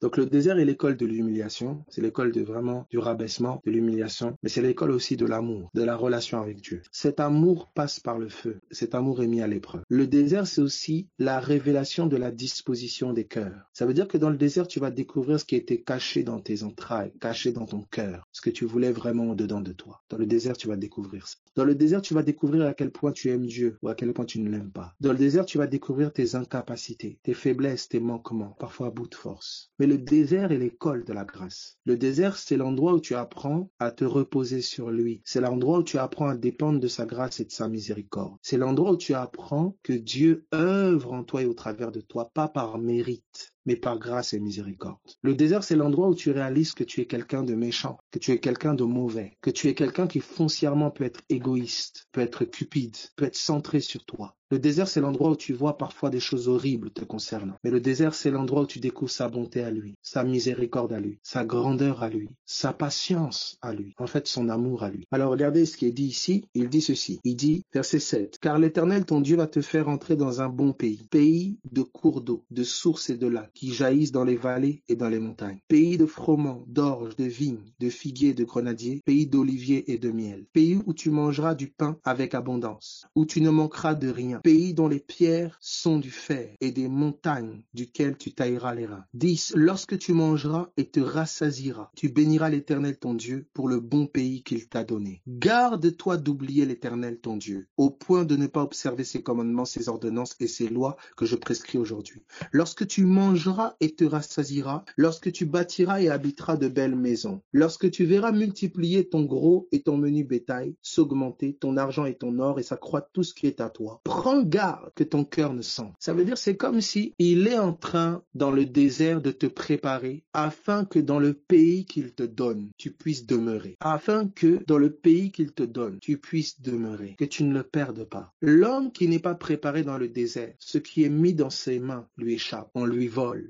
Donc le désert est l'école de l'humiliation, c'est l'école de vraiment du rabaissement, de l'humiliation, mais c'est l'école aussi de l'amour, de la relation avec Dieu. Cet amour passe par le feu, cet amour est mis à l'épreuve. Le désert, c'est aussi la révélation de la disposition des cœurs. Ça veut dire que dans le désert, tu vas découvrir ce qui était caché dans tes entrailles, caché dans ton cœur, ce que tu voulais vraiment au-dedans de toi. Dans le désert, tu vas découvrir ça. Dans le désert, tu vas découvrir à quel point tu aimes Dieu ou à quel point tu ne l'aimes pas. Dans le désert, tu vas découvrir tes incapacités, tes faiblesses, tes manquements, parfois à bout de force. Le désert est l'école de la grâce. Le désert, c'est l'endroit où tu apprends à te reposer sur lui. C'est l'endroit où tu apprends à dépendre de sa grâce et de sa miséricorde. C'est l'endroit où tu apprends que Dieu œuvre en toi et au travers de toi, pas par mérite, mais par grâce et miséricorde. Le désert, c'est l'endroit où tu réalises que tu es quelqu'un de méchant, que tu es quelqu'un de mauvais, que tu es quelqu'un qui foncièrement peut être égoïste, peut être cupide, peut être centré sur toi. Le désert, c'est l'endroit où tu vois parfois des choses horribles te concernant. Mais le désert, c'est l'endroit où tu découvres sa bonté à lui, sa miséricorde à lui, sa grandeur à lui, sa patience à lui, en fait son amour à lui. Alors regardez ce qui est dit ici, il dit ceci, il dit, verset 7, Car l'Éternel ton Dieu va te faire entrer dans un bon pays, pays de cours d'eau, de sources et de lacs, qui jaillissent dans les vallées et dans les montagnes, pays de froment, d'orge, de vignes, de figuiers, de grenadiers, pays d'oliviers et de miel, pays où tu mangeras du pain avec abondance, où tu ne manqueras de rien pays dont les pierres sont du fer et des montagnes duquel tu tailleras les reins. 10. Lorsque tu mangeras et te rassasiras, tu béniras l'Éternel ton Dieu pour le bon pays qu'il t'a donné. Garde-toi d'oublier l'Éternel ton Dieu, au point de ne pas observer ses commandements, ses ordonnances et ses lois que je prescris aujourd'hui. Lorsque tu mangeras et te rassasiras, lorsque tu bâtiras et habiteras de belles maisons, lorsque tu verras multiplier ton gros et ton menu bétail, s'augmenter ton argent et ton or et s'accroître tout ce qui est à toi garde que ton cœur ne sente. Ça veut dire c'est comme si il est en train dans le désert de te préparer afin que dans le pays qu'il te donne, tu puisses demeurer. Afin que dans le pays qu'il te donne, tu puisses demeurer, que tu ne le perdes pas. L'homme qui n'est pas préparé dans le désert, ce qui est mis dans ses mains lui échappe, on lui vole